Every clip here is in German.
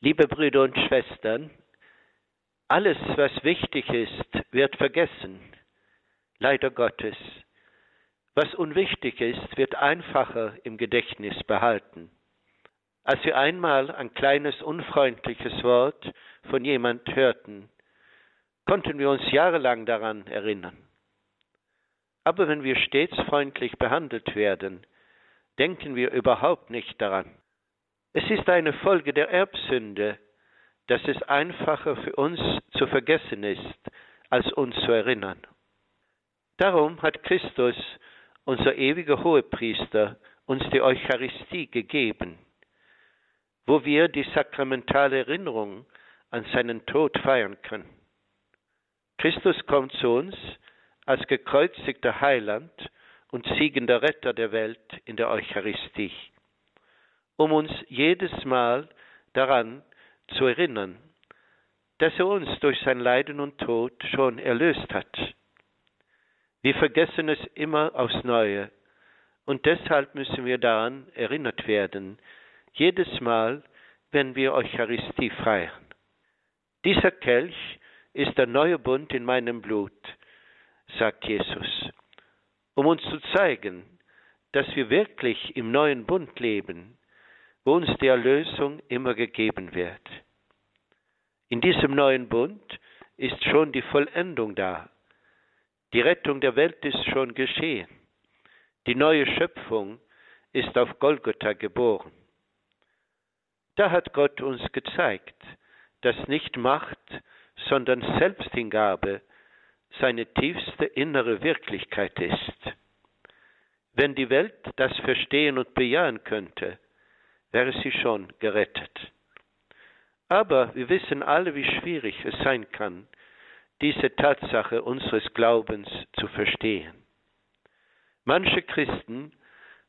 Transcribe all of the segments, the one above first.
Liebe Brüder und Schwestern, alles, was wichtig ist, wird vergessen, leider Gottes. Was unwichtig ist, wird einfacher im Gedächtnis behalten. Als wir einmal ein kleines unfreundliches Wort von jemand hörten, konnten wir uns jahrelang daran erinnern. Aber wenn wir stets freundlich behandelt werden, denken wir überhaupt nicht daran. Es ist eine Folge der Erbsünde, dass es einfacher für uns zu vergessen ist, als uns zu erinnern. Darum hat Christus, unser ewiger Hohepriester, uns die Eucharistie gegeben, wo wir die sakramentale Erinnerung an seinen Tod feiern können. Christus kommt zu uns als gekreuzigter Heiland und siegender Retter der Welt in der Eucharistie um uns jedes Mal daran zu erinnern, dass er uns durch sein Leiden und Tod schon erlöst hat. Wir vergessen es immer aufs Neue und deshalb müssen wir daran erinnert werden, jedes Mal, wenn wir Eucharistie feiern. Dieser Kelch ist der neue Bund in meinem Blut, sagt Jesus, um uns zu zeigen, dass wir wirklich im neuen Bund leben, wo uns die Erlösung immer gegeben wird. In diesem neuen Bund ist schon die Vollendung da. Die Rettung der Welt ist schon geschehen. Die neue Schöpfung ist auf Golgotha geboren. Da hat Gott uns gezeigt, dass nicht Macht, sondern Selbsthingabe seine tiefste innere Wirklichkeit ist. Wenn die Welt das verstehen und bejahen könnte, wäre sie schon gerettet. Aber wir wissen alle, wie schwierig es sein kann, diese Tatsache unseres Glaubens zu verstehen. Manche Christen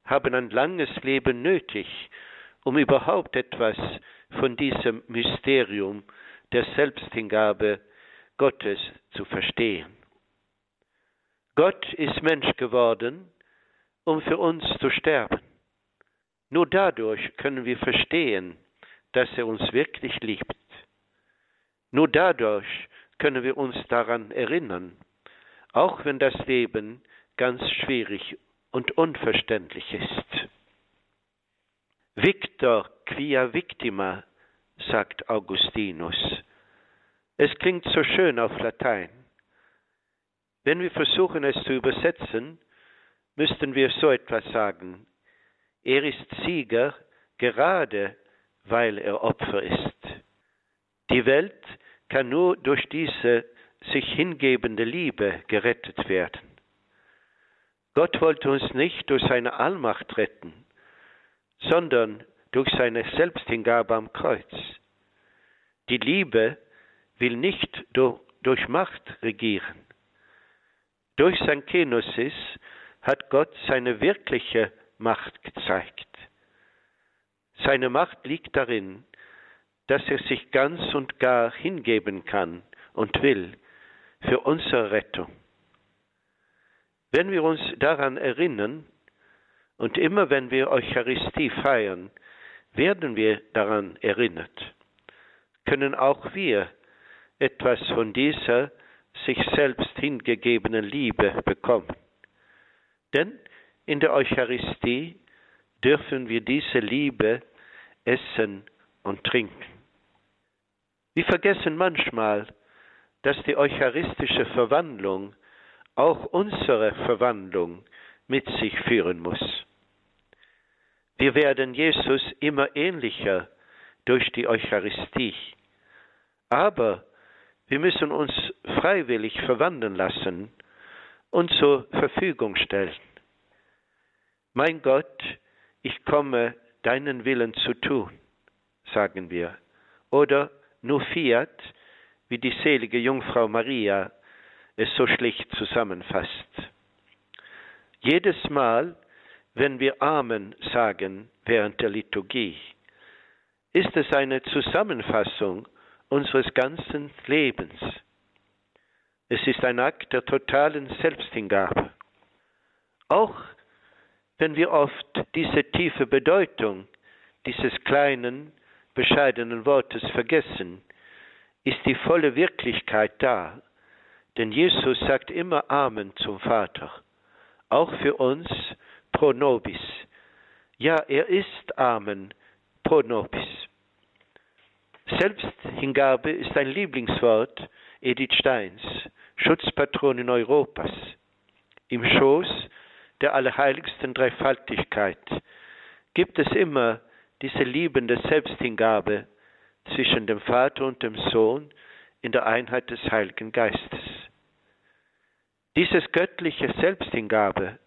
haben ein langes Leben nötig, um überhaupt etwas von diesem Mysterium der Selbsthingabe Gottes zu verstehen. Gott ist Mensch geworden, um für uns zu sterben. Nur dadurch können wir verstehen, dass er uns wirklich liebt. Nur dadurch können wir uns daran erinnern, auch wenn das Leben ganz schwierig und unverständlich ist. Victor quia victima, sagt Augustinus. Es klingt so schön auf Latein. Wenn wir versuchen es zu übersetzen, müssten wir so etwas sagen. Er ist Sieger gerade, weil er Opfer ist. Die Welt kann nur durch diese sich hingebende Liebe gerettet werden. Gott wollte uns nicht durch seine Allmacht retten, sondern durch seine Selbsthingabe am Kreuz. Die Liebe will nicht durch Macht regieren. Durch sein Kenosis hat Gott seine wirkliche Macht gezeigt. Seine Macht liegt darin, dass er sich ganz und gar hingeben kann und will für unsere Rettung. Wenn wir uns daran erinnern und immer wenn wir Eucharistie feiern, werden wir daran erinnert, können auch wir etwas von dieser sich selbst hingegebenen Liebe bekommen. Denn in der Eucharistie dürfen wir diese Liebe essen und trinken. Wir vergessen manchmal, dass die eucharistische Verwandlung auch unsere Verwandlung mit sich führen muss. Wir werden Jesus immer ähnlicher durch die Eucharistie. Aber wir müssen uns freiwillig verwandeln lassen und zur Verfügung stellen. Mein Gott, ich komme, deinen Willen zu tun, sagen wir. Oder nur fiat, wie die selige Jungfrau Maria es so schlicht zusammenfasst. Jedes Mal, wenn wir Amen sagen während der Liturgie, ist es eine Zusammenfassung unseres ganzen Lebens. Es ist ein Akt der totalen Selbsthingabe. Auch wenn wir oft diese tiefe Bedeutung dieses kleinen, bescheidenen Wortes vergessen, ist die volle Wirklichkeit da. Denn Jesus sagt immer Amen zum Vater, auch für uns pro nobis. Ja, er ist Amen pro nobis. Selbsthingabe ist ein Lieblingswort Edith Steins, Schutzpatronin Europas. Im Schoß der allerheiligsten Dreifaltigkeit gibt es immer diese liebende Selbsthingabe zwischen dem Vater und dem Sohn in der Einheit des Heiligen Geistes. Dieses göttliche Selbsthingabe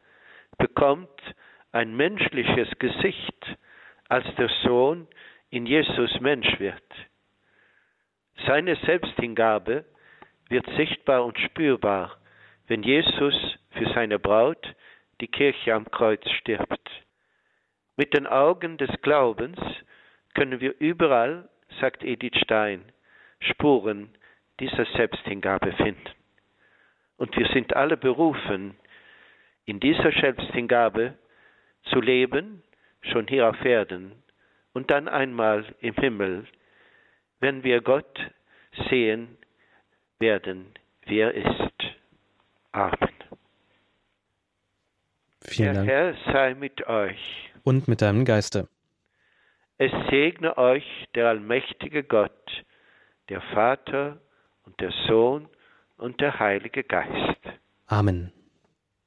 bekommt ein menschliches Gesicht, als der Sohn in Jesus Mensch wird. Seine Selbsthingabe wird sichtbar und spürbar, wenn Jesus für seine Braut, die Kirche am Kreuz, stirbt. Mit den Augen des Glaubens können wir überall, sagt Edith Stein, Spuren dieser Selbsthingabe finden. Und wir sind alle berufen, in dieser Selbsthingabe zu leben, schon hier auf Erden und dann einmal im Himmel, wenn wir Gott sehen werden, wie er ist. Amen. Vielen der Dank. Herr sei mit euch. Und mit deinem Geiste. Es segne euch der allmächtige Gott, der Vater und der Sohn und der Heilige Geist. Amen.